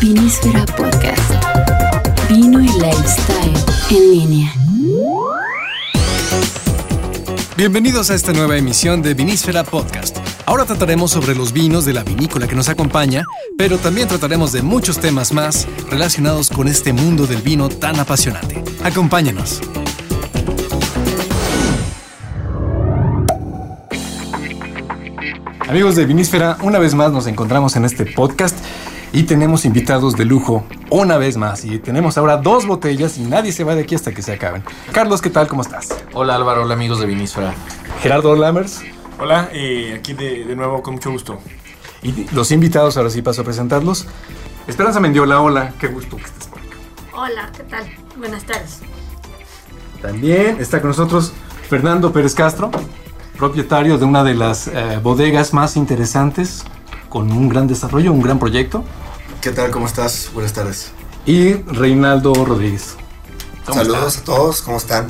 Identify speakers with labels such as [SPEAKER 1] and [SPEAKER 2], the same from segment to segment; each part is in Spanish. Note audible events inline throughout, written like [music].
[SPEAKER 1] Vinísfera Podcast. Vino y lifestyle en línea.
[SPEAKER 2] Bienvenidos a esta nueva emisión de Vinísfera Podcast. Ahora trataremos sobre los vinos de la vinícola que nos acompaña, pero también trataremos de muchos temas más relacionados con este mundo del vino tan apasionante. Acompáñenos. Amigos de Vinísfera, una vez más nos encontramos en este podcast y tenemos invitados de lujo una vez más. Y tenemos ahora dos botellas y nadie se va de aquí hasta que se acaben. Carlos, ¿qué tal? ¿Cómo estás?
[SPEAKER 3] Hola Álvaro, hola amigos de Vinísfera.
[SPEAKER 2] Gerardo Lammers.
[SPEAKER 4] Hola, eh, aquí de, de nuevo con mucho gusto.
[SPEAKER 2] Y los invitados, ahora sí paso a presentarlos. Esperanza Mendiola, hola, qué gusto que estés por acá.
[SPEAKER 5] Hola, ¿qué tal? Buenas tardes.
[SPEAKER 2] También está con nosotros Fernando Pérez Castro, propietario de una de las eh, bodegas más interesantes, con un gran desarrollo, un gran proyecto.
[SPEAKER 6] ¿Qué tal? ¿Cómo estás? Buenas tardes.
[SPEAKER 2] Y Reinaldo Rodríguez. ¿Cómo
[SPEAKER 6] Saludos
[SPEAKER 2] estás?
[SPEAKER 6] a todos, ¿cómo están?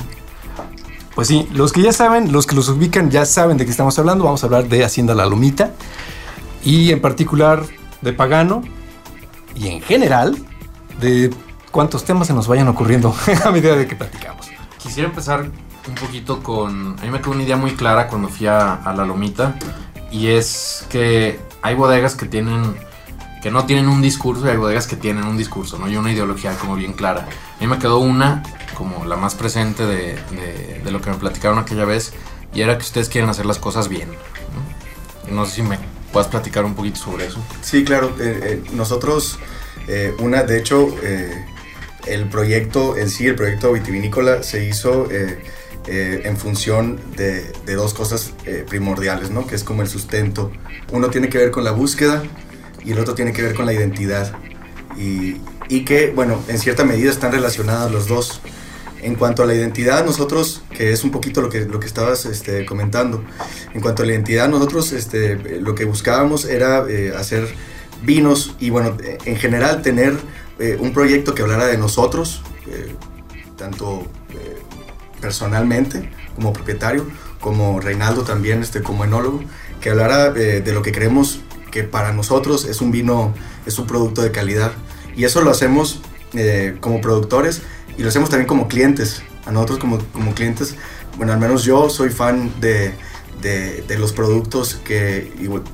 [SPEAKER 2] Pues sí, los que ya saben, los que los ubican ya saben de qué estamos hablando. Vamos a hablar de Hacienda La Lomita y en particular de Pagano y en general de cuántos temas se nos vayan ocurriendo [laughs] a medida de que platicamos.
[SPEAKER 3] Quisiera empezar un poquito con... A mí me quedó una idea muy clara cuando fui a, La Lomita y es que hay bodegas que tienen... que no tienen un discurso y hay bodegas que tienen un discurso, ¿no? Y una ideología como bien clara. A mí me quedó una como la más presente de, de- lo que me platicaron aquella vez y era que ustedes quieren hacer las cosas bien. No, no sé si me puedas platicar un poquito sobre eso.
[SPEAKER 6] Sí, claro. eh, eh, nosotros, eh, una, de hecho, el proyecto en sí, el proyecto vitivinícola, se hizo eh, en función de, de dos cosas eh, primordiales, ¿no? Que es como el sustento. Uno tiene que ver con la búsqueda y el otro tiene que ver con la identidad. Y, y que, bueno, en cierta medida están relacionadas los dos. En cuanto a la identidad, nosotros, que es un poquito lo que, lo que estabas este, comentando, en cuanto a la identidad, nosotros este, lo que buscábamos era eh, hacer vinos y, bueno, en general tener eh, un proyecto que hablara de nosotros, eh, tanto eh, personalmente como propietario, como Reinaldo también este, como enólogo, que hablara eh, de lo que creemos que para nosotros es un vino, es un producto de calidad. Y eso lo hacemos eh, como productores y lo hacemos también como clientes. A nosotros como, como clientes, bueno, al menos yo soy fan de, de, de los productos que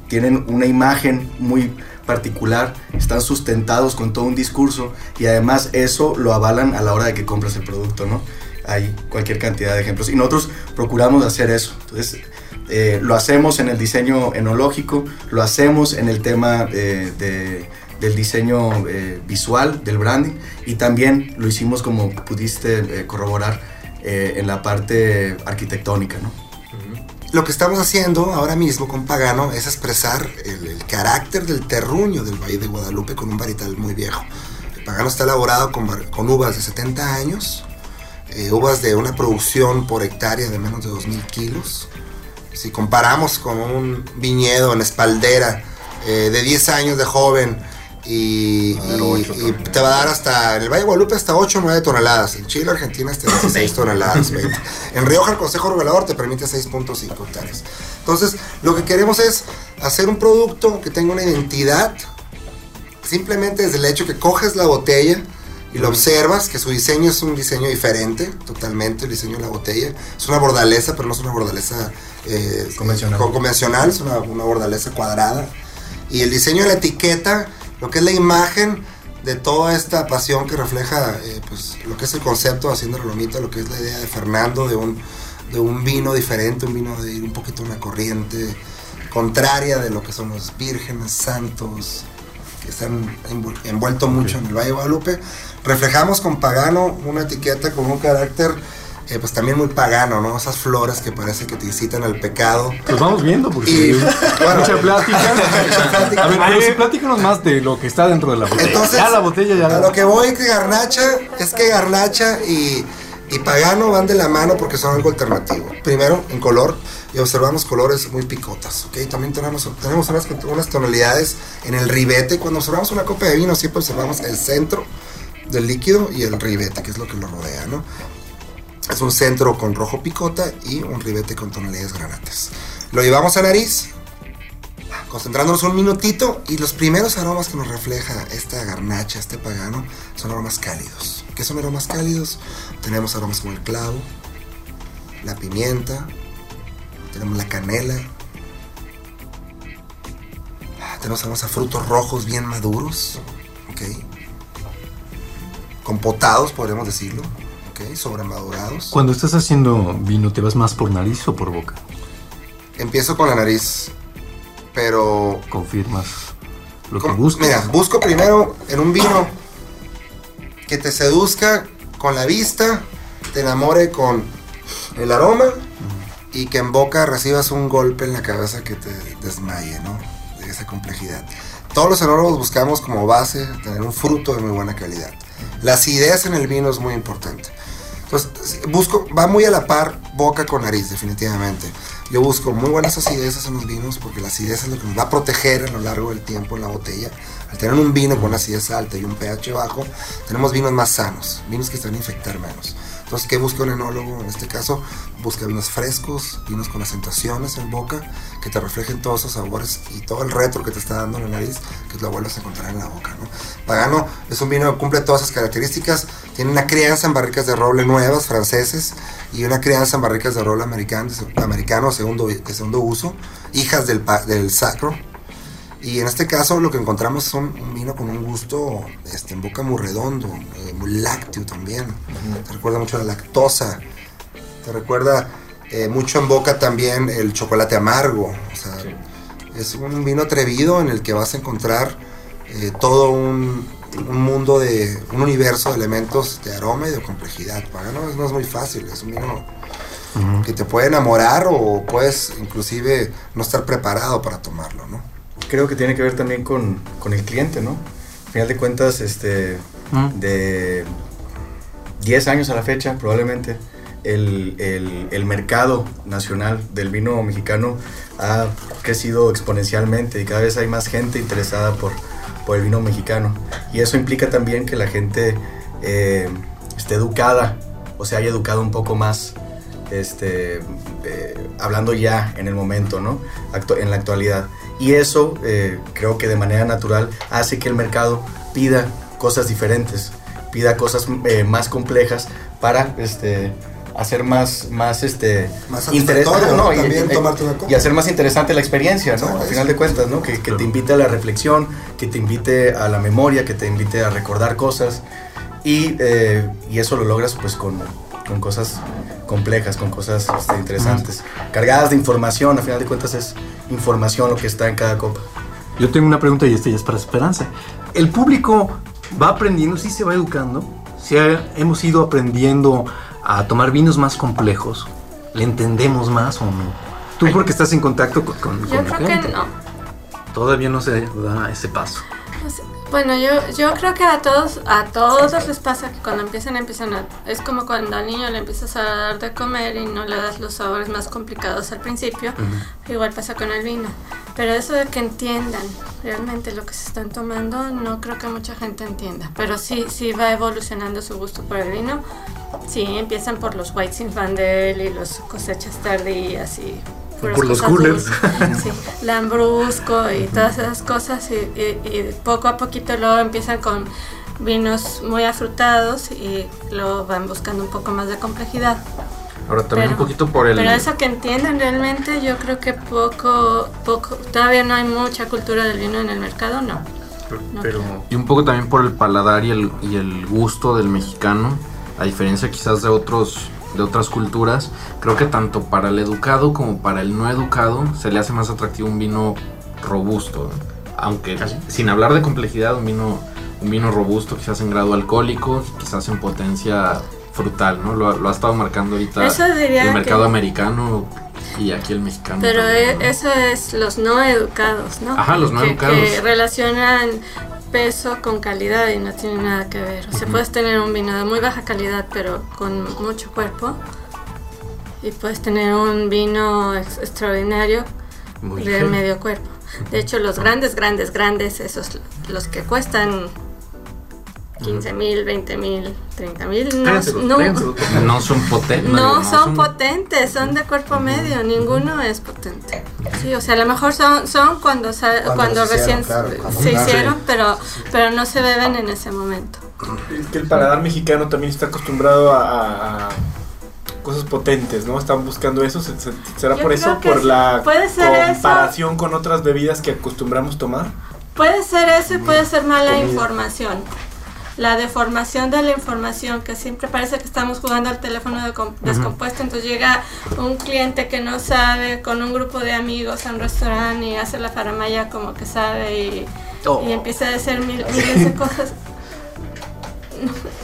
[SPEAKER 6] tienen una imagen muy particular, están sustentados con todo un discurso y además eso lo avalan a la hora de que compras el producto, ¿no? Hay cualquier cantidad de ejemplos y nosotros procuramos hacer eso. Entonces, eh, lo hacemos en el diseño enológico, lo hacemos en el tema eh, de, del diseño eh, visual, del branding, y también lo hicimos como pudiste eh, corroborar eh, en la parte arquitectónica, ¿no?
[SPEAKER 7] Lo que estamos haciendo ahora mismo con Pagano es expresar el, el carácter del terruño del Valle de Guadalupe con un varietal muy viejo. El Pagano está elaborado con, con uvas de 70 años, eh, uvas de una producción por hectárea de menos de 2.000 kilos. Si comparamos con un viñedo en espaldera eh, de 10 años de joven y, te va a dar hasta, en el Valle de Guadalupe hasta 8 o 9 toneladas, en Chile, Argentina hasta 16 toneladas, [laughs] 20. En Rioja el Consejo Regulador te permite 6.5 hectáreas. Entonces, lo que queremos es hacer un producto que tenga una identidad, simplemente desde el hecho que coges la botella y lo observas, que su diseño es un diseño diferente, totalmente, el diseño de la botella. Es una bordaleza, pero no es una bordaleza eh,
[SPEAKER 6] Convencional.
[SPEAKER 7] co- convencional, es una, una bordaleza cuadrada. Y el diseño de la etiqueta, lo que es la imagen de toda esta pasión que refleja eh, pues, lo que es el concepto de Hacienda La Lomita, lo que es la idea de Fernando, de un, de un vino diferente, un vino de ir un poquito a una corriente contraria de lo que son los vírgenes, santos, que están envu- envueltos mucho en el Valle de Guadalupe. Reflejamos con Pagano una etiqueta con un carácter eh, pues también muy pagano, ¿no? Esas flores que parece que te incitan al pecado.
[SPEAKER 2] Pues vamos viendo, porque
[SPEAKER 7] Y, [laughs] bueno, [laughs]
[SPEAKER 2] mucha plática.
[SPEAKER 7] plática.
[SPEAKER 2] A ver, pero sí, platícanos más de lo que está dentro de la botella.
[SPEAKER 7] Entonces,
[SPEAKER 2] ya la botella ya
[SPEAKER 7] a lo que voy que Garnacha es que Garnacha y, y Pagano van de la mano porque son algo alternativo. Primero, en color, y observamos colores muy picotas, ¿ok? También tenemos, tenemos unas, unas tonalidades en el ribete. Cuando observamos una copa de vino, siempre observamos el centro del líquido y el ribete, que es lo que lo rodea, ¿no? Es un centro con rojo picota y un ribete con tonalidades granates. Lo llevamos a nariz. concentrándonos un minutito y los primeros aromas que nos refleja esta garnacha, este pagano, son aromas cálidos. ¿Qué son aromas cálidos? Tenemos aromas como el clavo, la pimienta, tenemos la canela, ah, tenemos aromas a frutos rojos bien maduros, ¿ok? Compotados, podríamos decirlo, ¿ok? Sobremadurados.
[SPEAKER 2] Cuando estás haciendo vino, ¿te vas más por nariz o por boca?
[SPEAKER 7] Empiezo con la nariz, pero
[SPEAKER 2] ¿Confirmas lo que buscas?
[SPEAKER 7] Mira, busco primero en un vino que te seduzca con la vista, te enamore con el aroma y que en boca recibas un golpe en la cabeza que te desmaye, ¿no? De esa complejidad. Todos los enólogos buscamos como base tener un fruto de muy buena calidad. La acidez en el vino es muy importante. Entonces, busco, va muy a la par boca con nariz, definitivamente. Yo busco muy buenas acideces en los vinos porque la acidez es lo que nos va a proteger a lo largo del tiempo en la botella. Al tener un vino con una acidez alta y un pH bajo, tenemos vinos más sanos, vinos que se van a infectar menos. Entonces, ¿qué busca un enólogo en este caso? Busca vinos frescos, vinos con acentuaciones en boca, que te reflejen todos esos sabores y todo el retro que te está dando la nariz, que lo vuelvas a encontrar en la boca. ¿no? Pagano es un vino que cumple todas esas características. Tiene una crianza en barricas de roble nuevas, franceses, y una crianza en barricas de roble americano, americano segundo, de segundo uso, hijas del, del sacro. Y en este caso lo que encontramos son un vino con un gusto este, en boca muy redondo, eh, muy lácteo también. Te recuerda mucho a la lactosa. Te recuerda eh, mucho en boca también el chocolate amargo. O sea, es un vino atrevido en el que vas a encontrar eh, todo un, un mundo de, un universo de elementos de aroma y de complejidad. Pagano no es muy fácil, es un vino que te puede enamorar o puedes inclusive no estar preparado para tomarlo, ¿no?
[SPEAKER 6] Creo que tiene que ver también con, con el cliente, ¿no? Al final de cuentas, este,
[SPEAKER 2] Mm.
[SPEAKER 6] de 10 años a la fecha, probablemente, el, el- el mercado nacional del vino mexicano ha crecido exponencialmente y cada vez hay más gente interesada por, por el vino mexicano. Y eso implica también que la gente eh, esté educada o se haya educado un poco más, este, eh, hablando ya en el momento, ¿no? Actu- en la actualidad. Y eso eh, creo que de manera natural hace que el mercado pida cosas diferentes, pida cosas eh, más complejas para este, hacer más, más, este,
[SPEAKER 7] Más
[SPEAKER 6] interes-
[SPEAKER 7] satisfactorio,
[SPEAKER 6] no,
[SPEAKER 7] ¿no?
[SPEAKER 6] y- hacer más interesante la experiencia, ¿no? Al final de cuentas, ¿no? Que, que te invite a la reflexión, que te invite a la memoria, que te invite a recordar cosas. Y, eh, y eso lo logras pues con, con cosas complejas, con cosas este, interesantes, cargadas de información. Al final de cuentas es información lo que está en cada copa.
[SPEAKER 2] Yo tengo una pregunta y esta ya es para Esperanza. ¿El público va aprendiendo, sí se va educando? Si hemos ido aprendiendo a tomar vinos más complejos, ¿le entendemos más o no? Tú porque estás en contacto con, con,
[SPEAKER 5] Yo
[SPEAKER 2] con
[SPEAKER 5] que no.
[SPEAKER 2] Todavía no se da ese paso.
[SPEAKER 5] Pues, Bueno, yo, yo creo que a todos, a todos les pasa que cuando empiezan, empiezan a... Es como cuando al niño le empiezas a dar de comer y no le das los sabores más complicados al principio. Igual pasa con el vino. Pero eso de que entiendan realmente lo que se están tomando, no creo que mucha gente entienda. Pero sí, sí va evolucionando su gusto por el vino. Sí, empiezan por los White Zinfandel y los cosechas tardías y... puras
[SPEAKER 2] Por los coolers.
[SPEAKER 5] dulces. [laughs] Sí, Lambrusco y todas esas cosas y, y- y poco a poquito luego empiezan con vinos muy afrutados y luego van buscando un poco más de complejidad.
[SPEAKER 3] Ahora también
[SPEAKER 5] Pero-
[SPEAKER 3] un poquito por el...
[SPEAKER 5] Pero eso que entienden realmente yo creo que poco, poco, todavía no hay mucha cultura del vino en el mercado, no. No.
[SPEAKER 2] Pero
[SPEAKER 3] Y un poco también por el paladar y el, y el gusto del mexicano, a diferencia quizás de otros de otras culturas, creo que tanto para el educado como para el no educado se le hace más atractivo un vino robusto, aunque sin hablar de complejidad, un vino un vino robusto quizás en grado alcohólico, quizás en potencia frutal, ¿no? Lo, ha- lo ha estado marcando ahorita
[SPEAKER 5] Eso diría
[SPEAKER 3] el mercado
[SPEAKER 5] que-
[SPEAKER 3] americano y aquí el mexicano.
[SPEAKER 5] Pero
[SPEAKER 3] también, ¿no?
[SPEAKER 5] eso es los no educados, ¿no?
[SPEAKER 3] Ajá, los no
[SPEAKER 5] que,
[SPEAKER 3] educados.
[SPEAKER 5] Que relacionan peso con calidad y no tiene nada que ver. O sea, puedes tener un vino de muy baja calidad pero con mucho cuerpo y puedes tener un vino ex- extraordinario
[SPEAKER 2] Muy
[SPEAKER 5] de medio cuerpo. De hecho, los grandes, grandes, grandes, esos los que cuestan 15 mil, 20 mil, 30 mil. No, no.
[SPEAKER 3] No son potentes.
[SPEAKER 5] no son potentes, son de cuerpo medio, ninguno es potente. Sí, o sea, a lo mejor son, son cuando,
[SPEAKER 7] Cuando
[SPEAKER 5] cuando,
[SPEAKER 7] se hicieron,
[SPEAKER 5] recién
[SPEAKER 7] claro,
[SPEAKER 5] se
[SPEAKER 7] cuando
[SPEAKER 5] se
[SPEAKER 7] nacen.
[SPEAKER 5] hicieron, pero, pero no se beben en ese momento.
[SPEAKER 4] Es que el paladar mexicano también está acostumbrado a, cosas potentes, ¿no? Están buscando eso. ¿Se- se- ¿Será
[SPEAKER 5] Yo
[SPEAKER 4] por
[SPEAKER 5] creo
[SPEAKER 4] eso?
[SPEAKER 5] que
[SPEAKER 4] ¿Por la
[SPEAKER 5] Puede ser eso.
[SPEAKER 4] comparación con otras bebidas que acostumbramos tomar?
[SPEAKER 5] Puede ser eso y puede ser mala información. La deformación de la información, que siempre parece que estamos jugando al teléfono de com- descompuesto, entonces llega un cliente que no sabe con un grupo de amigos a un restaurante y hace la faramaya como que sabe y,
[SPEAKER 2] Oh.
[SPEAKER 5] y empieza a decir mil- miles de [laughs] cosas.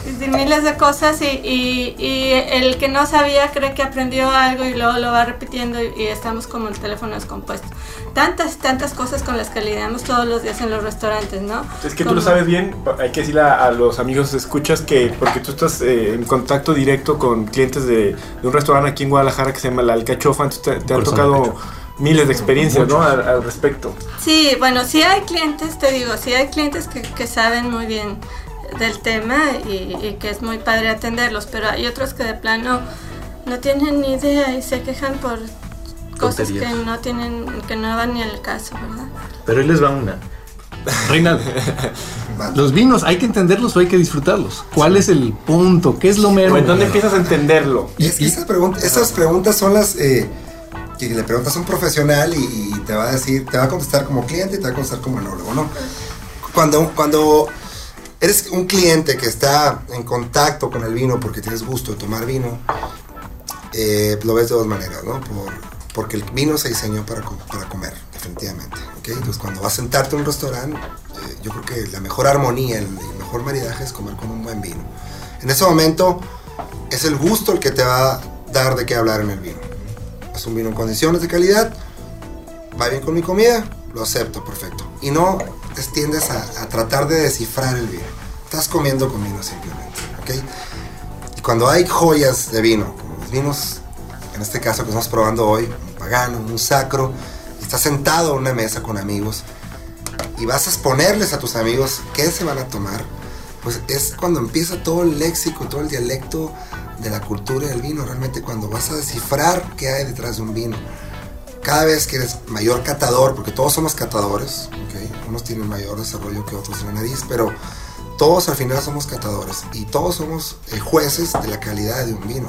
[SPEAKER 5] Y miles de cosas y, y- y el que no sabía cree que aprendió algo y luego lo va repitiendo y, y estamos como el teléfono descompuesto. Tantas, tantas cosas con las que lidiamos todos los días en los restaurantes, ¿no?
[SPEAKER 4] Es que tú
[SPEAKER 5] Como-
[SPEAKER 4] lo sabes bien, hay que decirle a, a los amigos escuchas que, porque tú estás eh, en contacto directo con clientes de, de un restaurante aquí en Guadalajara que se llama La Alcachofa, entonces te, te han tocado miles de experiencias, ¿no? Al, al respecto.
[SPEAKER 5] Sí, bueno, sí hay clientes, te digo, sí hay clientes que, que saben muy bien del tema y, y que es muy padre atenderlos, pero hay otros que de plano no tienen ni idea y se quejan por cosas que
[SPEAKER 2] Tonterías.
[SPEAKER 5] no tienen, que no van ni al caso, ¿verdad?
[SPEAKER 2] Pero ahí les va una. Reinaldo, los vinos, ¿hay que entenderlos o hay que disfrutarlos? ¿Cuál es el punto? ¿Qué es lo mero?
[SPEAKER 4] ¿En dónde empiezas a entenderlo?
[SPEAKER 7] Y es que esas, preguntas, esas preguntas son las eh, que le preguntas a un profesional y, y te va a decir, te va a contestar como cliente y te va a contestar como enólogo, ¿no? Cuando, cuando eres un cliente que está en contacto con el vino porque tienes gusto de tomar vino, eh, lo ves de dos maneras, ¿no? Por, porque el vino se diseñó para, para comer, definitivamente. ¿ok? Entonces, cuando vas a sentarte a un restaurante, eh, yo creo que la mejor armonía, el, el mejor maridaje es comer con un buen vino. En ese momento, es el gusto el que te va a dar de qué hablar en el vino. Es un vino en condiciones de calidad, va bien con mi comida, lo acepto, perfecto. Y no tiendes a, a tratar de descifrar el vino. Estás comiendo con vino simplemente, ¿ok? Y cuando hay joyas de vino, como los vinos, en este caso que estamos probando hoy, un pagano, un sacro, y estás sentado a una mesa con amigos y vas a exponerles a tus amigos qué se van a tomar, pues es cuando empieza todo el léxico, todo el dialecto de la cultura del vino, realmente cuando vas a descifrar qué hay detrás de un vino. Cada vez que eres mayor catador, porque todos somos catadores, ¿ok? unos tienen mayor desarrollo que otros en la nariz, pero todos al final somos catadores y todos somos eh, jueces de la calidad de un vino.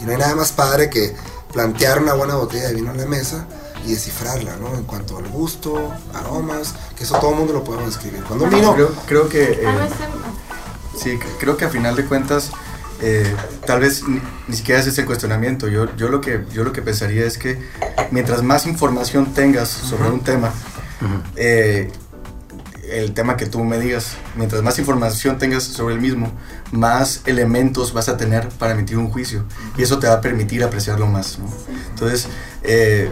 [SPEAKER 7] Y no hay nada más padre que plantear una buena botella de vino en la mesa y descifrarla, ¿no? En cuanto al gusto, aromas, que eso todo el mundo lo podemos describir. Cuando un vino...
[SPEAKER 6] Creo, creo que... eh,
[SPEAKER 5] A veces-
[SPEAKER 6] Sí, creo que a final de cuentas, eh, tal vez ni, ni siquiera es ese cuestionamiento. Yo, yo, lo que, yo lo que pensaría es que mientras más información tengas sobre un tema, eh, el tema que tú me digas, mientras más información tengas sobre el mismo, más elementos vas a tener para emitir un juicio. Y eso te va a permitir apreciarlo más. ¿no? Entonces, eh,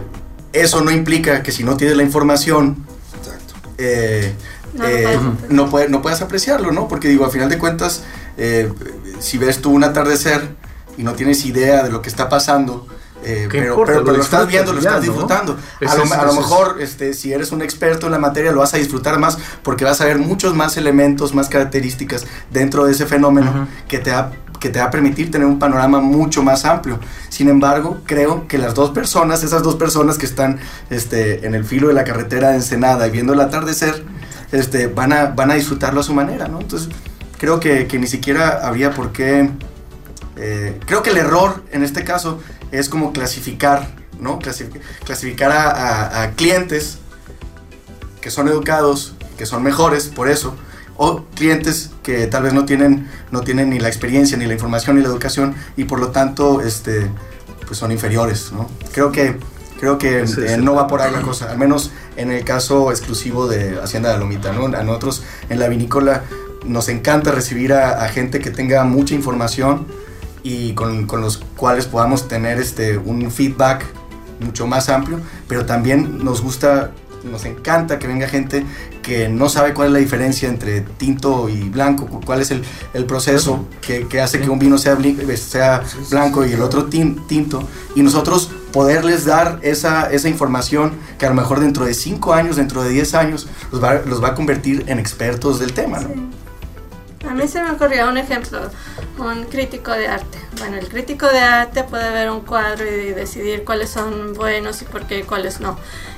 [SPEAKER 6] eso no implica que si no tienes la información, eh,
[SPEAKER 5] No puedes
[SPEAKER 6] no, puedes apreciarlo, ¿no? Porque digo, a final de cuentas, eh, si ves tú un atardecer y no tienes idea de lo que está pasando, eh,
[SPEAKER 2] ¿Qué
[SPEAKER 6] pero,
[SPEAKER 2] importa?
[SPEAKER 6] pero-
[SPEAKER 2] Lo
[SPEAKER 6] pero lo estás viendo, lo estás disfrutando. A lo, a lo mejor, este, si eres un experto en la materia, lo vas a disfrutar más porque vas a ver muchos más elementos, más características dentro de ese fenómeno
[SPEAKER 2] Ujú.
[SPEAKER 6] que te va que te va a permitir tener un panorama mucho más amplio. Sin embargo, creo que las dos personas, esas dos personas que están este, en el filo de la carretera de Ensenada y viendo el atardecer, este, van, a, van a disfrutarlo a su manera, ¿no? Entonces, creo que, que ni siquiera habría por qué... eh, creo que el error en este caso es como clasificar, ¿no? Clasific- clasificar a, a- a clientes que son educados, que son mejores por eso, o clientes que tal vez no tienen, no tienen ni la experiencia, ni la información, ni la educación, y por lo tanto este, pues son inferiores. ¿no? Creo que, creo que
[SPEAKER 2] es
[SPEAKER 6] eh,
[SPEAKER 2] el-
[SPEAKER 6] no va por ahí la cosa, al menos en el caso exclusivo de Hacienda de la Lomita. ¿no? A nosotros en la vinícola nos encanta recibir a, a gente que tenga mucha información y con, con los cuales podamos tener este, un feedback mucho más amplio, pero también nos gusta, nos encanta que venga gente que no sabe cuál es la diferencia entre tinto y blanco, cu- cuál es el, el proceso que, que hace que un vino sea,
[SPEAKER 7] sí,
[SPEAKER 6] blanco
[SPEAKER 7] sí,
[SPEAKER 6] y el
[SPEAKER 7] claro.
[SPEAKER 6] otro tin- tinto, y nosotros poderles dar esa, esa información que a lo mejor dentro de 5 años, dentro de 10 años, los va, los va a convertir en expertos del tema. ¿no?
[SPEAKER 5] A mí se me ocurrió un ejemplo, un crítico de arte. Bueno, el crítico de arte puede ver un cuadro y decidir cuáles son buenos y por qué y cuáles no.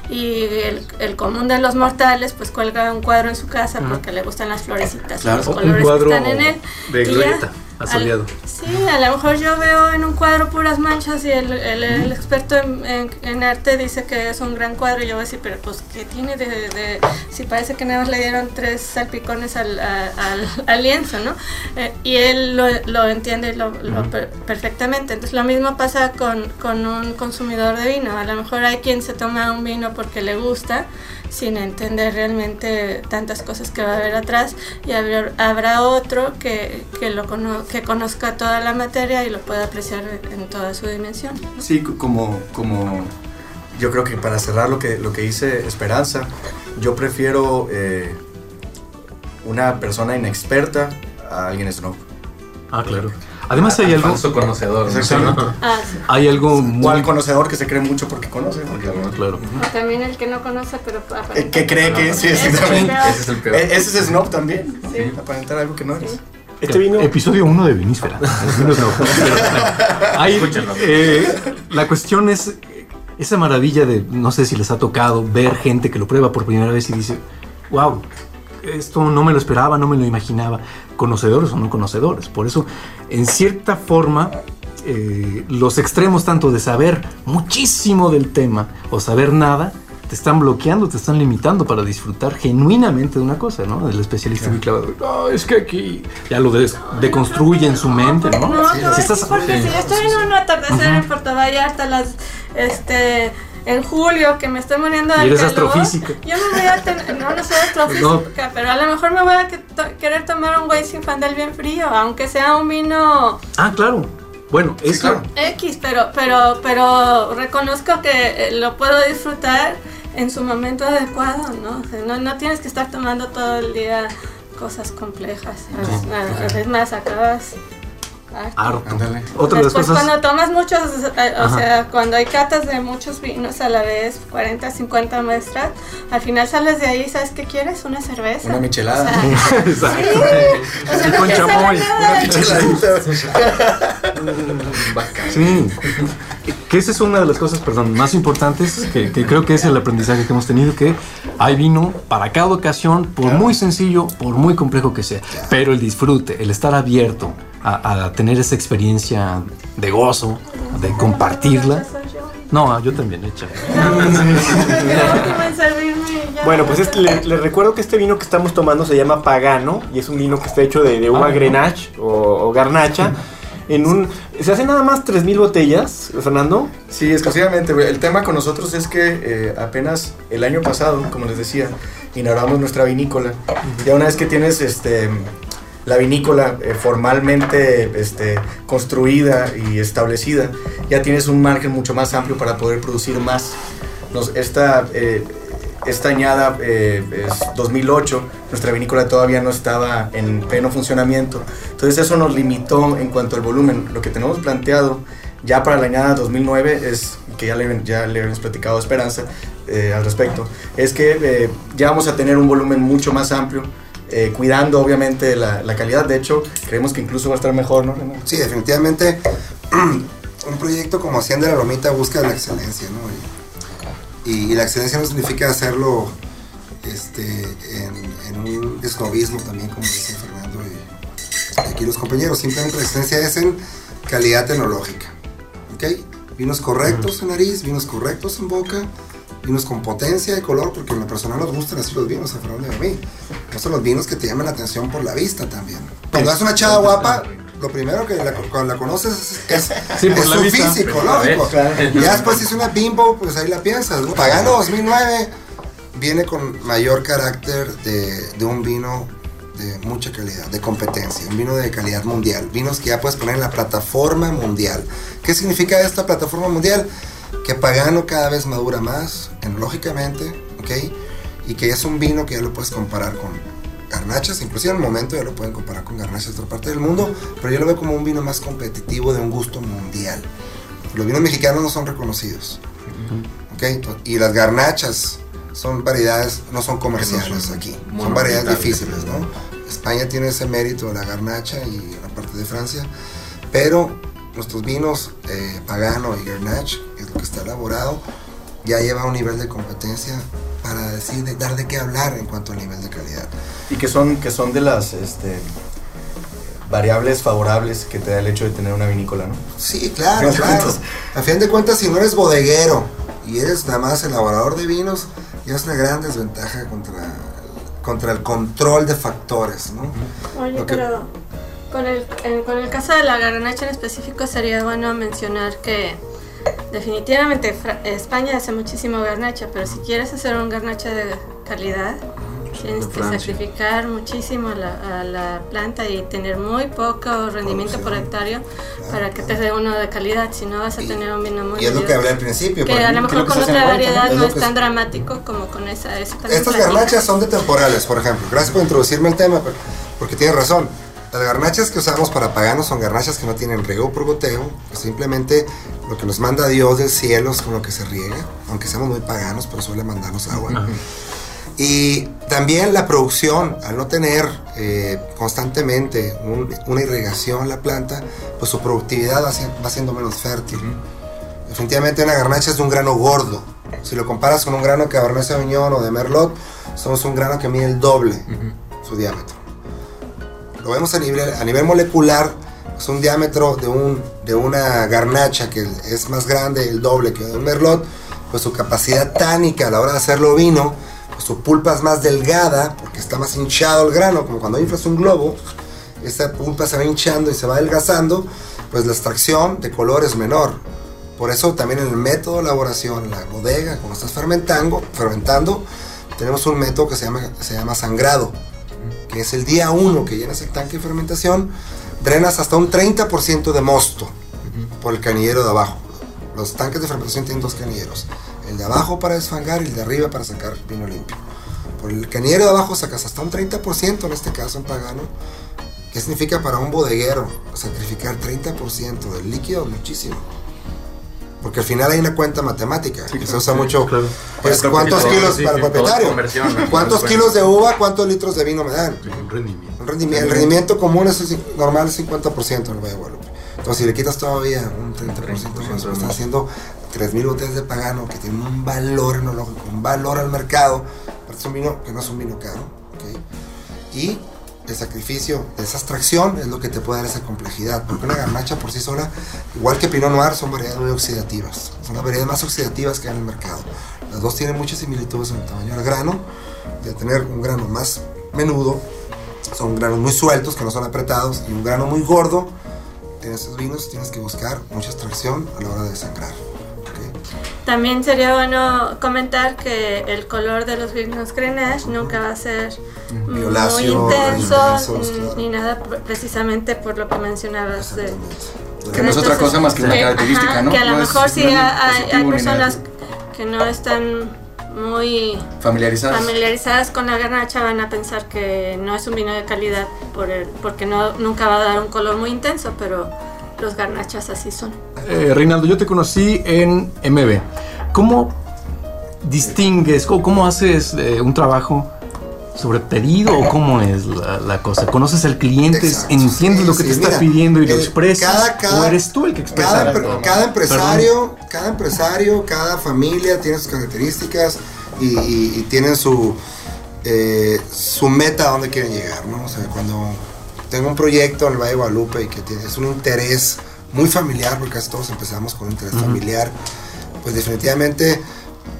[SPEAKER 5] Y el, el común de los mortales pues cuelga un cuadro en su casa porque le gustan las florecitas,
[SPEAKER 2] Claro,
[SPEAKER 5] los
[SPEAKER 2] un
[SPEAKER 5] colores
[SPEAKER 2] cuadro
[SPEAKER 5] que están en él.
[SPEAKER 2] de
[SPEAKER 5] Y ya,
[SPEAKER 2] glorieta,
[SPEAKER 5] al-
[SPEAKER 2] asoleado.
[SPEAKER 5] Sí, a lo mejor yo veo en un cuadro puras manchas y el, el- el experto en, en- en arte dice que es un gran cuadro y yo voy a decir, pero pues ¿qué tiene de, de- si parece que nada más le dieron tres salpicones al, al- [laughs] al lienzo, ¿no? Eh, y él lo, lo entiende lo, lo per- perfectamente. Entonces lo mismo pasa con, con un consumidor de vino. A lo mejor hay quien se toma un vino porque le gusta sin entender realmente tantas cosas que va a haber atrás y habrá, habrá otro que, que, lo cono- que conozca toda la materia y lo pueda apreciar en toda su dimensión. ¿no?
[SPEAKER 6] Sí, como, como yo creo que para cerrar lo que, lo que dice Esperanza, yo prefiero eh, una persona inexperta a alguien snob.
[SPEAKER 2] Ah, claro. Además hay algo,
[SPEAKER 3] Falso conocedor.
[SPEAKER 5] Ah, sí.
[SPEAKER 2] hay algo
[SPEAKER 6] O
[SPEAKER 2] muy...
[SPEAKER 6] al conocedor que se cree mucho porque conoce. porque-
[SPEAKER 2] Ah, claro.
[SPEAKER 5] O también el que no conoce, pero
[SPEAKER 6] eh,
[SPEAKER 5] aparenta.
[SPEAKER 6] que cree que sí,
[SPEAKER 5] Ese es el
[SPEAKER 6] exactamente.
[SPEAKER 5] peor.
[SPEAKER 3] Ese es el peor.
[SPEAKER 6] Eh, Ese es snob también.
[SPEAKER 5] Sí.
[SPEAKER 6] Aparentar algo que no eres.
[SPEAKER 4] Este vino.
[SPEAKER 2] Episodio 1 de Vinísfera. [laughs] Hay, eh, la cuestión es esa maravilla de, no sé si les ha tocado ver gente que lo prueba por primera vez y dice, wow, esto no me lo esperaba, no me lo imaginaba. Conocedores o no conocedores. Por eso, en cierta forma, eh, los extremos tanto de saber muchísimo del tema o saber nada, te están bloqueando, te están limitando para disfrutar genuinamente de una cosa, ¿no? El especialista muy clavado. No, es que aquí ya lo des- deconstruye en su mente, ¿no?
[SPEAKER 5] No, a
[SPEAKER 2] Si estás-
[SPEAKER 5] porque si yo estoy en un atardecer en Puerto Vallarta, las, este, en julio, que me estoy muriendo de
[SPEAKER 2] Y eres
[SPEAKER 5] calor,
[SPEAKER 2] astrofísica.
[SPEAKER 5] Yo me voy a tener, no, no soy [laughs] astrofísica, pero a lo mejor me voy a que- to- querer tomar un güey sin fandel bien frío, aunque sea un vino
[SPEAKER 2] Ah, claro. Bueno, es
[SPEAKER 6] claro.
[SPEAKER 5] X, pero, pero, pero reconozco que eh, lo puedo disfrutar en su momento adecuado, ¿no? O sea, no, no tienes que estar tomando todo el día cosas complejas. Es, es más, acabas harto.
[SPEAKER 6] Ándale.
[SPEAKER 2] Otra de las cosas.
[SPEAKER 5] cuando tomas muchos, o
[SPEAKER 2] Ajá.
[SPEAKER 5] sea, cuando hay catas de muchos vinos a la vez, 40, 50 muestras, al final sales de ahí, ¿sabes qué quieres? Una cerveza.
[SPEAKER 6] Una michelada.
[SPEAKER 5] O sea, [laughs]
[SPEAKER 2] Exacto.
[SPEAKER 5] o sea, no
[SPEAKER 2] Con
[SPEAKER 5] te sale
[SPEAKER 2] chamoy.
[SPEAKER 5] nada. [laughs]
[SPEAKER 2] Sí. Que esa es una de las cosas, perdón, más importantes que, que creo que es el aprendizaje que hemos tenido, que hay vino para cada ocasión, por muy sencillo, por muy complejo que sea, pero el disfrute, el estar abierto a, a tener esa experiencia de gozo, de compartirla. No, yo también, hecha. [laughs]
[SPEAKER 4] Bueno, pues es- le- les recuerdo que este vino que estamos tomando se llama Pagano y es un vino que está hecho de, de uva
[SPEAKER 2] Ah.
[SPEAKER 4] Grenache o, o Garnacha. En un, se hacen nada más 3.000 botellas, Fernando.
[SPEAKER 6] Sí, exclusivamente. El tema con nosotros es que eh, apenas el año pasado, como les decía, inauguramos nuestra vinícola. Ya una vez que tienes este, la vinícola eh, formalmente este, construida y establecida, ya tienes un margen mucho más amplio para poder producir más. Nos, esta, eh, esta añada eh, es 2008, nuestra vinícola todavía no estaba en pleno funcionamiento, entonces eso nos limitó en cuanto al volumen. Lo que tenemos planteado ya para la añada 2009 es, que ya le, ya le habíamos platicado a Esperanza eh, al respecto, es que eh, ya vamos a tener un volumen mucho más amplio, eh, cuidando obviamente la, la calidad, de hecho creemos que incluso va a estar mejor, ¿no? Renan?
[SPEAKER 7] Sí, definitivamente [clears throat] un proyecto como Hacienda la Lomita busca la excelencia, ¿no? Y, y- y la excelencia no significa hacerlo este, en, en un esnovismo también, como dice Fernando y, y aquí los compañeros. Simplemente la excelencia es en calidad tecnológica, ¿ok? Vinos correctos en nariz, vinos correctos en boca, vinos con potencia de color, porque en lo personal nos gustan así los vinos, a Fernando y a mí. Son los vinos que te llaman la atención por la vista también. Cuando es una chava guapa, lo primero que la, cuando la conoces es, es,
[SPEAKER 2] Sí,
[SPEAKER 7] es su
[SPEAKER 2] vista.
[SPEAKER 7] físico, lógico. Ya después si es una bimbo, pues ahí la piensas. ¿no? Pagano 2009 viene con mayor carácter de, de un vino de mucha calidad, de competencia, un vino de calidad mundial, vinos que ya puedes poner en la plataforma mundial. ¿Qué significa esta plataforma mundial? Que Pagano cada vez madura más, enológicamente, ¿ok? Y que es un vino que ya lo puedes comparar con garnachas, inclusive en el momento ya lo pueden comparar con garnachas de otra parte del mundo, pero yo lo veo como un vino más competitivo de un gusto mundial. Los vinos mexicanos no son reconocidos, ¿ok? Y las garnachas son variedades, no son comerciales aquí, son variedades difíciles, ¿no? España tiene ese mérito de la garnacha y la parte de Francia, pero nuestros vinos eh, Pagano y Grenache, que es lo que está elaborado, ya lleva un nivel de competencia para decir, de- dar de qué hablar en cuanto al nivel de calidad.
[SPEAKER 6] Y que son, que son de las este, variables favorables que te da el hecho de tener una vinícola, ¿no?
[SPEAKER 7] Sí, claro,
[SPEAKER 6] A [laughs]
[SPEAKER 7] claro.
[SPEAKER 6] cuentas.
[SPEAKER 7] A fin de cuentas, si no eres bodeguero y eres nada más elaborador de vinos, ya es una gran desventaja contra, contra el control de factores, ¿no?
[SPEAKER 5] Oye,
[SPEAKER 7] Lo que-
[SPEAKER 5] pero con el, en- con el caso de la garnacha en específico sería bueno mencionar que definitivamente España hace muchísimo garnacha, pero si quieres hacer un garnacha de calidad, tienes
[SPEAKER 3] de
[SPEAKER 5] que sacrificar muchísimo a la, a la planta y tener muy poco rendimiento por hectárea para que te dé uno de calidad, si no vas a
[SPEAKER 7] Y-
[SPEAKER 5] tener un vino muy
[SPEAKER 7] Y es lo que hablé al principio.
[SPEAKER 5] que a lo mejor con otra variedad
[SPEAKER 7] es
[SPEAKER 5] no es
[SPEAKER 7] que
[SPEAKER 5] tan dramático como con esa. también
[SPEAKER 7] Estas
[SPEAKER 5] platica.
[SPEAKER 7] garnachas son de temporales, por ejemplo. Gracias por introducirme el tema, porque tienes razón. Las garnachas que usamos para paganos son garnachas que no tienen riego por goteo, simplemente lo que nos manda Dios del cielo es con lo que se riega, aunque seamos muy paganos, pero suele mandarnos agua. Y también la producción, al no tener eh, constantemente un- una irrigación la planta, pues su productividad va, si- va siendo menos fértil. Definitivamente una garnacha es un grano gordo. Si lo comparas con un grano de Cabernet Sauvignon o de Merlot, somos un grano que mide el doble su diámetro. Lo vemos a nivel, a nivel molecular, es un diámetro de, un, de una garnacha que es más grande, el doble que un Merlot, pues su capacidad tánica a la hora de hacerlo vino, pues su pulpa es más delgada, porque está más hinchado el grano, como cuando inflas un globo, esta pulpa se va hinchando y se va adelgazando, pues la extracción de color es menor. Por eso también en el método de elaboración, en la bodega, cuando estás fermentando, fermentando, tenemos un método que se llama, se llama sangrado, que es el día 1 que llenas el tanque de fermentación, drenas hasta un 30% de mosto por el canillero de abajo. Los tanques de fermentación tienen dos canilleros, el de abajo para desfangar y el de arriba para sacar vino limpio. Por el canillero de abajo sacas hasta un 30%, en este caso en pagano. ¿Qué significa para un bodeguero sacrificar 30% del líquido? Muchísimo. Porque al final hay una cuenta matemática que se usa mucho.
[SPEAKER 2] claro.
[SPEAKER 7] Pues, ¿cuántos kilos
[SPEAKER 3] sí,
[SPEAKER 7] para el
[SPEAKER 3] sí,
[SPEAKER 7] propietario? ¿Cuántos kilos de uva, cuántos litros de vino me dan?
[SPEAKER 2] Un rendimiento.
[SPEAKER 7] Un rendimiento, el rendimiento común es normal es 50% en el Valle de Guadalupe. Entonces, si le quitas todavía un 30% más, pues estás haciendo 3.000 botellas de pagano que tienen un valor enológico, un valor al mercado. Es un vino que no es un vino caro. ¿ok? Y el sacrificio esa extracción es lo que te puede dar esa complejidad. Porque una garnacha por sí sola, igual que Pinot Noir, son variedades muy oxidativas. Son las variedades más oxidativas que hay en el mercado. Las dos tienen muchas similitudes en el tamaño del grano, de tener un grano más menudo, son granos muy sueltos que no son apretados y un grano muy gordo. En estos vinos tienes que buscar mucha extracción a la hora de sangrar.
[SPEAKER 5] También sería bueno comentar que el color de los vinos Grenache nunca va a ser muy
[SPEAKER 7] Violáceo,
[SPEAKER 5] intenso ni-
[SPEAKER 7] claro.
[SPEAKER 5] ni nada precisamente por lo que mencionabas de.
[SPEAKER 8] Que no es otra cosa más que una característica,
[SPEAKER 5] ajá,
[SPEAKER 8] ¿no?
[SPEAKER 5] Que a lo
[SPEAKER 8] No es-
[SPEAKER 5] mejor sí hay, personas que no están muy
[SPEAKER 8] familiarizadas.
[SPEAKER 5] familiarizadas con la garnacha van a pensar que no es un vino de calidad por el, porque no, nunca va a dar un color muy intenso, pero los garnachas así son.
[SPEAKER 2] Eh, Reinaldo, yo te conocí en MB. ¿Cómo distingues, cómo, cómo haces eh, un trabajo sobre pedido o cómo es la, la cosa? ¿Conoces al cliente?
[SPEAKER 7] Exacto,
[SPEAKER 2] ¿Entiendes
[SPEAKER 7] sí,
[SPEAKER 2] lo que
[SPEAKER 7] sí,
[SPEAKER 2] te está
[SPEAKER 7] mira,
[SPEAKER 2] pidiendo y lo
[SPEAKER 7] el-
[SPEAKER 2] expresas?
[SPEAKER 7] cada- cada-
[SPEAKER 2] ¿O eres tú el que expresa?
[SPEAKER 7] Cada, cada empresario, cada empresario, cada familia tiene sus características y, y- y tienen su, eh, su meta a donde quieren llegar, ¿no? O sea, cuando tengo un proyecto en el Valle de Guadalupe y que tiene, es un interés muy familiar, porque casi todos empezamos con un interés familiar, pues definitivamente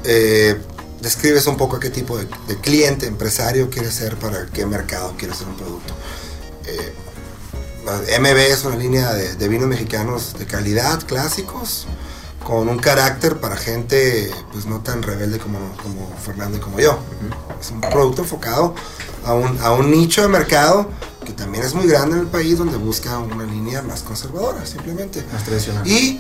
[SPEAKER 7] eh, describes un poco a qué tipo de, de cliente, empresario quieres ser, para qué mercado quieres ser un producto. Eh, MB es una línea de, de vinos mexicanos de calidad, clásicos, con un carácter para gente pues no tan rebelde como, como Fernando y como yo. Es un producto enfocado a un, a un nicho de mercado que también es muy grande en el país donde busca una línea más conservadora, simplemente.
[SPEAKER 6] Más tradicional.
[SPEAKER 7] Y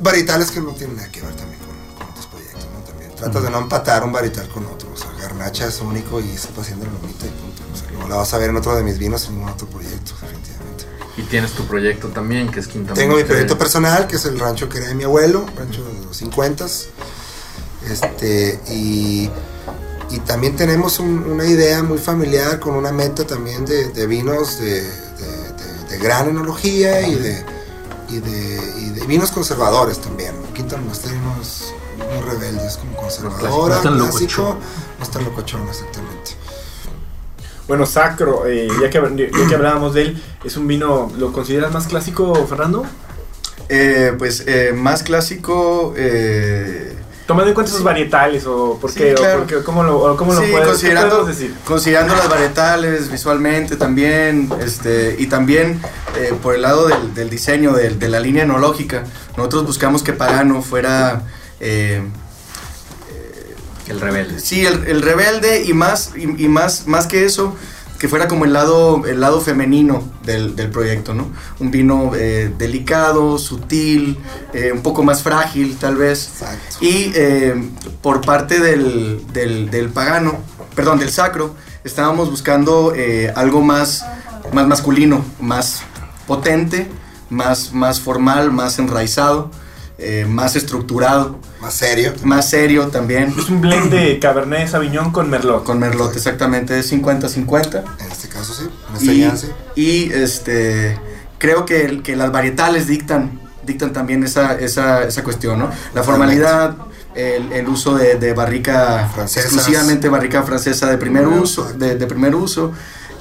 [SPEAKER 7] varietales que no tienen nada que ver también con, con otros proyectos, ¿no? También tratas de no empatar un varietal con otro. O sea, Garnacha es único y está haciendo la lomita y punto. O sea, luego la vas a ver en otro de mis vinos en ningún otro proyecto, definitivamente.
[SPEAKER 3] Tienes tu proyecto también, que es Quinta
[SPEAKER 7] Tengo mi proyecto personal, que es el rancho que era de mi abuelo, rancho de los 50. Este, y y también tenemos un- una idea muy familiar con una meta también de, de vinos de, de- de- de gran enología y de, y, de, y de vinos conservadores también. Quinta Monasterio no es muy rebelde, es como conservadora,
[SPEAKER 2] no tan
[SPEAKER 7] clásico, no tan locochón, exactamente.
[SPEAKER 4] Bueno, Sacro, eh, ya, que, ya que hablábamos de él, ¿es un vino, lo consideras más clásico, Fernando?
[SPEAKER 6] Eh, pues eh, más clásico. eh,
[SPEAKER 4] Tomando en cuenta sus varietales o por
[SPEAKER 6] Sí,
[SPEAKER 4] qué,
[SPEAKER 6] claro.
[SPEAKER 4] o cómo lo, o cómo lo
[SPEAKER 6] Sí,
[SPEAKER 4] puedes, qué
[SPEAKER 6] considerando,
[SPEAKER 4] decir.
[SPEAKER 6] considerando las varietales visualmente también, este, y también eh, por el lado del, del diseño, del- de, la línea enológica, nosotros buscamos que Pagano fuera, eh,
[SPEAKER 3] El rebelde.
[SPEAKER 6] sí, el, el rebelde y más, y, y más, más que eso, que fuera como el lado, el lado femenino del, del proyecto, ¿no? Un vino eh, delicado, sutil, eh, un poco más frágil tal vez.
[SPEAKER 7] Exacto.
[SPEAKER 6] Y eh, por parte del, del, del pagano, perdón, del sacro, estábamos buscando algo más, más masculino, más potente, más, más formal, más enraizado, más estructurado,
[SPEAKER 7] Más serio.
[SPEAKER 6] más serio también.
[SPEAKER 4] Es un blend de Cabernet Sauvignon con Merlot.
[SPEAKER 6] Con Merlot, exactamente, es 50-50.
[SPEAKER 7] En este caso sí, en este
[SPEAKER 6] Y,
[SPEAKER 7] Yance.
[SPEAKER 6] y, este, creo que, que las varietales dictan, dictan también esa, esa, esa cuestión, ¿no? La formalidad, el, el uso de, de barrica,
[SPEAKER 7] Francesas.
[SPEAKER 6] exclusivamente barrica francesa de primer uso, de, de primer uso.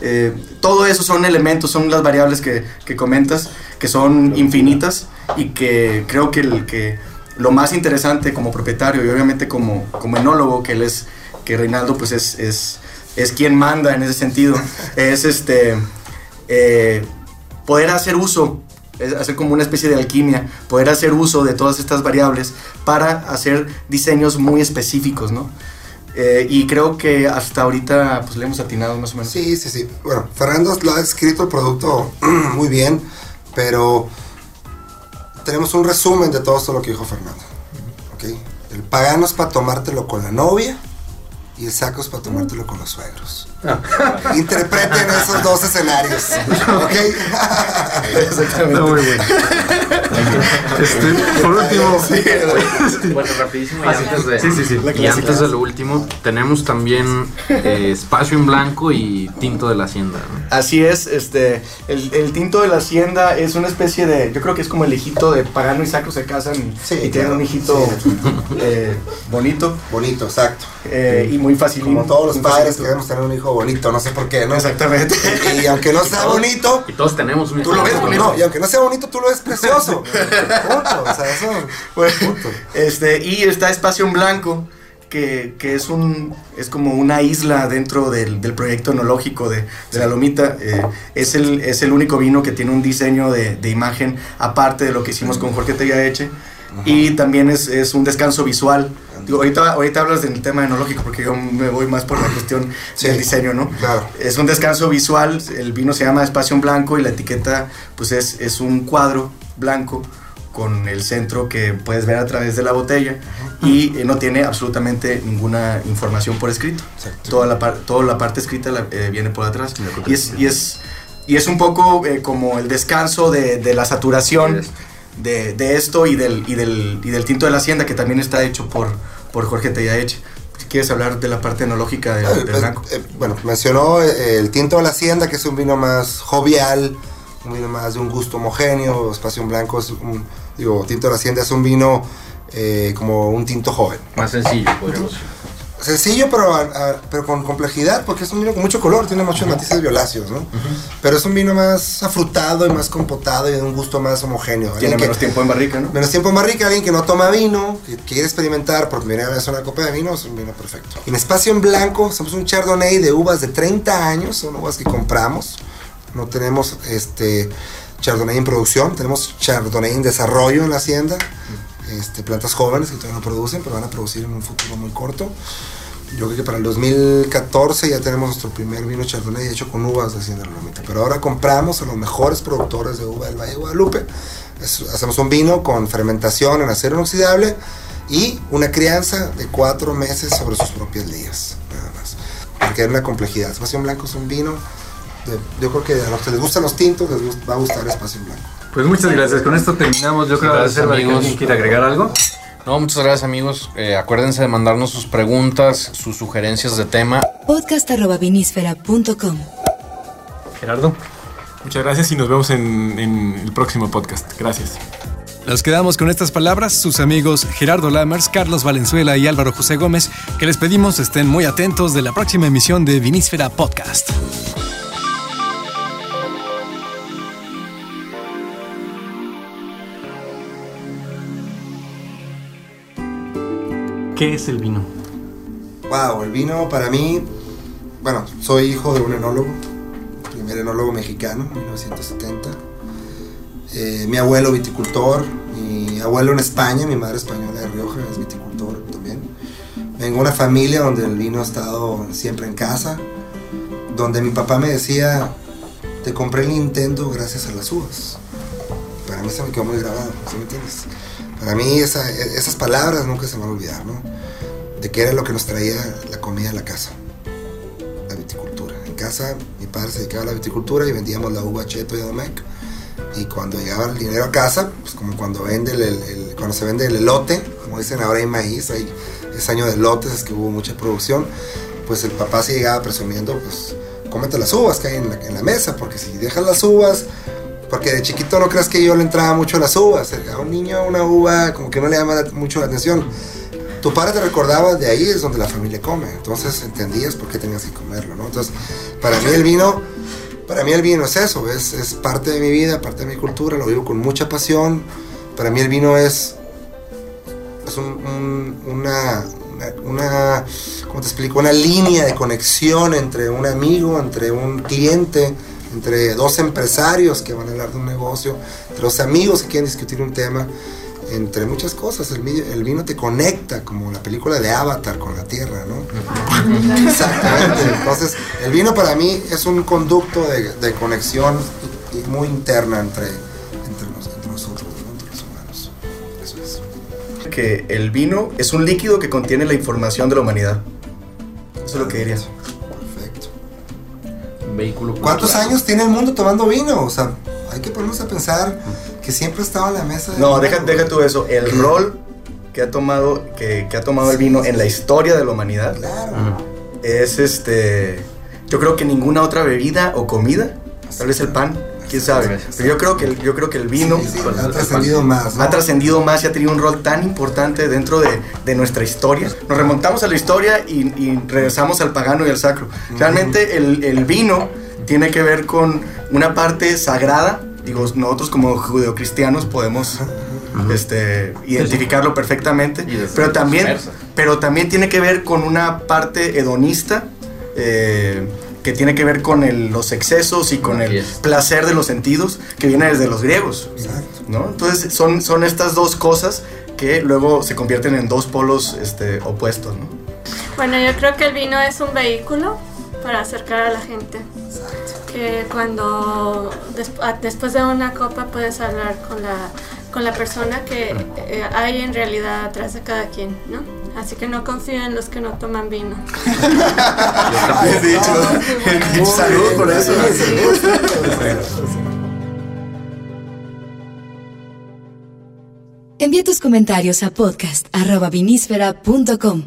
[SPEAKER 6] eh, todo eso son elementos, son las variables que, que comentas, que son infinitas y que creo que, el, que lo más interesante como propietario y obviamente como, como enólogo, que él es, que Reinaldo pues es, es, es quien manda en ese sentido, [laughs] es este, eh, poder hacer uso, es hacer como una especie de alquimia, poder hacer uso de todas estas variables para hacer diseños muy específicos, ¿no? Eh, y creo que hasta ahorita pues le hemos atinado más o menos.
[SPEAKER 7] Sí, sí, sí. Bueno, Fernando lo ha escrito el producto [clears throat] muy bien, pero tenemos un resumen de todo esto lo que dijo Fernando. ¿ok? El pagano es para tomártelo con la novia y el saco es para tomártelo con los suegros. Interpreten esos dos escenarios. [laughs] ¿ok?
[SPEAKER 2] Está muy bueno. Este, por último,
[SPEAKER 3] Bueno, rapidísimo. Y
[SPEAKER 2] Ah, sí.
[SPEAKER 3] antes de,
[SPEAKER 2] Sí, sí, sí.
[SPEAKER 3] y antes de lo último, tenemos también eh, espacio en blanco y tinto de la hacienda. ¿no?
[SPEAKER 6] Así es, este, el, el tinto de la hacienda es una especie de, yo creo que es como el hijito de Pagano y Sacro se casan y,
[SPEAKER 7] Sí,
[SPEAKER 6] y tienen
[SPEAKER 7] claro.
[SPEAKER 6] un hijito
[SPEAKER 7] Sí.
[SPEAKER 6] eh, bonito
[SPEAKER 7] Bonito, exacto.
[SPEAKER 6] eh, y muy fácil.
[SPEAKER 7] Como todos los padres queremos tener un hijo bonito, no sé por qué, ¿no?
[SPEAKER 6] Exactamente.
[SPEAKER 7] Y aunque no sea bonito,
[SPEAKER 3] Y todos tenemos un
[SPEAKER 6] Tú lo ves
[SPEAKER 3] hijo
[SPEAKER 6] bonito.
[SPEAKER 7] no, y aunque no sea bonito, tú lo ves precioso. [laughs] Punto. O sea, eso. [laughs]
[SPEAKER 6] Bueno,
[SPEAKER 7] Punto.
[SPEAKER 6] este, y está Espacio en Blanco, que, que es un es como una isla dentro del, del proyecto enológico de, de la Lomita. Eh, es, el, es el único vino que tiene un diseño de, de imagen aparte de lo que hicimos con Jorge Tellaeche. Y también es, es un descanso visual. Digo, ahorita, ahorita hablas del tema enológico porque yo me voy más por la cuestión
[SPEAKER 7] Sí,
[SPEAKER 6] del diseño, ¿no?
[SPEAKER 7] claro.
[SPEAKER 6] Es un descanso visual, el vino se llama Espacio en Blanco y la etiqueta pues es, es un cuadro blanco con el centro que puedes ver a través de la botella y eh, no tiene absolutamente ninguna información por escrito.
[SPEAKER 7] Exacto.
[SPEAKER 6] Toda la, par- toda la parte escrita la- eh, viene por atrás. Y es, y es, y es un poco eh, como el descanso de, de la saturación de, de esto y del, y, del, y del tinto de la hacienda que también está hecho por, por Jorge Tellaeche. Quieres hablar de la parte enológica del,
[SPEAKER 7] Eh,
[SPEAKER 6] del blanco.
[SPEAKER 7] eh, bueno, mencionó eh, el tinto de la hacienda, que es un vino más jovial, un vino más de un gusto homogéneo. Espacio en blanco es un, digo, tinto de la hacienda es un vino eh, como un tinto joven.
[SPEAKER 3] Más sencillo, podríamos decir.
[SPEAKER 7] Sencillo, pero, a- a- pero con complejidad, porque es un vino con mucho color, tiene muchos matices violáceos, ¿no? Pero es un vino más afrutado y más compotado y de un gusto más homogéneo.
[SPEAKER 6] Tiene
[SPEAKER 7] que-
[SPEAKER 6] menos tiempo en barrica, ¿no?
[SPEAKER 7] Menos tiempo en barrica, alguien que no toma vino, que quiere experimentar por primera vez una copa de vino, es un vino perfecto. En espacio en blanco, somos un chardonnay de uvas de 30 años, son uvas que compramos. No tenemos este chardonnay en producción, tenemos chardonnay en desarrollo en la hacienda. Este, plantas jóvenes que todavía no producen, pero van a producir en un futuro muy corto. Yo creo que para el 2014 ya tenemos nuestro primer vino chardonnay hecho con uvas de Hacienda Lomita. Pero ahora compramos a los mejores productores de uva del Valle de Guadalupe. Es- hacemos un vino con fermentación en acero inoxidable y una crianza de cuatro meses sobre sus propias ligas. Nada más. Porque es una complejidad. Espacio Blanco es un vino. de- yo creo que a los que les gustan los tintos les va a gustar Espacio Blanco.
[SPEAKER 2] Pues muchas gracias. Con esto terminamos. Yo creo
[SPEAKER 3] Gracias,
[SPEAKER 2] agradecer a
[SPEAKER 3] amigos.
[SPEAKER 2] alguien quiere agregar algo.
[SPEAKER 3] No, muchas gracias amigos. Eh, acuérdense de mandarnos sus preguntas, sus sugerencias de tema.
[SPEAKER 1] podcast.vinísfera.com
[SPEAKER 2] Gerardo.
[SPEAKER 4] Muchas gracias y nos vemos en, en el próximo podcast. Gracias.
[SPEAKER 2] Nos quedamos con estas palabras, sus amigos Gerardo Lammers, Carlos Valenzuela y Álvaro José Gómez, que les pedimos estén muy atentos de la próxima emisión de Vinísfera Podcast. ¿Qué es el vino?
[SPEAKER 7] Wow, el vino para mí, bueno, soy hijo de un enólogo, primer enólogo mexicano, 1970. Eh, mi abuelo viticultor, mi abuelo en España, mi madre española de Rioja es viticultor también. Vengo de una familia donde el vino ha estado siempre en casa, donde mi papá me decía, te compré el Nintendo gracias a las uvas. Para mí se me quedó muy grabado, ¿sí me entiendes? Para mí esa- esas palabras nunca se van a olvidar, ¿no? De qué era lo que nos traía la comida a la casa, la viticultura. En casa mi padre se dedicaba a la viticultura y vendíamos la uva Cheto y Domecq. Y cuando llegaba el dinero a casa, pues como cuando, vende el, el- cuando se vende el elote, como dicen ahora hay maíz, hay, es año de elotes, es que hubo mucha producción, pues el papá se llegaba presumiendo, pues cómete las uvas que hay en la mesa, porque si dejas las uvas, porque de chiquito no creas que yo le entraba mucho a las uvas, a un niño una uva como que no le llama la- mucho la atención. Tu padre te recordaba de ahí es donde la familia come, entonces entendías por qué tenías que comerlo, ¿no? Entonces, para mí el vino, para mí el vino es eso, es, es parte de mi vida, parte de mi cultura, lo vivo con mucha pasión. Para mí el vino es, es un- un- una, una- ¿cómo te explico? Una línea de conexión entre un amigo, entre un cliente, entre dos empresarios que van a hablar de un negocio, entre dos amigos que quieren discutir un tema, entre muchas cosas. El, vi- el vino te conecta, como la película de Avatar con la tierra, ¿no? Exactamente. Entonces, el vino para mí es un conducto de, de conexión y- y muy interna entre, entre, nos- entre nosotros, ¿no? entre los humanos. Eso es.
[SPEAKER 6] Que el vino es un líquido que contiene la información de la humanidad. Eso es lo que diría.
[SPEAKER 7] ¿Cuántos
[SPEAKER 3] cultural.
[SPEAKER 7] años tiene el mundo tomando vino? O sea, hay que ponernos a pensar que siempre estaba en la mesa.
[SPEAKER 6] No, deja, deja tú eso. El rol que ha tomado, que, que ha tomado el vino en la historia de la humanidad
[SPEAKER 7] Claro.
[SPEAKER 6] es este. Yo creo que ninguna otra bebida o comida, tal vez el pan, quién sabe. Pero yo creo que el, yo creo que el vino
[SPEAKER 7] Sí, sí, ha trascendido más. ¿no?
[SPEAKER 6] ha trascendido más y ha tenido un rol tan importante dentro de, de nuestra historia. Nos remontamos a la historia y, y regresamos al pagano y al sacro. Realmente el, el vino tiene que ver con una parte sagrada. Digo, nosotros como judeocristianos podemos este, identificarlo perfectamente. Pero también, pero también tiene que ver con una parte hedonista. eh, que tiene que ver con el- los excesos y con
[SPEAKER 3] Así
[SPEAKER 6] el
[SPEAKER 3] es.
[SPEAKER 6] placer de los sentidos que viene desde los griegos.
[SPEAKER 7] Exacto.
[SPEAKER 6] ¿no? Entonces son, son estas dos cosas que luego se convierten en dos polos este, opuestos, ¿no?
[SPEAKER 5] Bueno, yo creo que el vino es un vehículo para acercar a la gente. Que cuando después de una copa puedes hablar con la, con la persona que eh, hay en realidad atrás de cada quien, ¿no? Así que no confíen en los que no toman vino.
[SPEAKER 6] Bien dicho. Salud por eso.
[SPEAKER 1] Envía tus comentarios a podcast.vinísfera.com.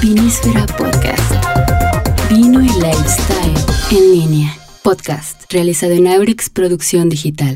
[SPEAKER 1] Vinísfera Podcast. Vino y lifestyle en línea. Podcast realizado en Aurix Producción Digital.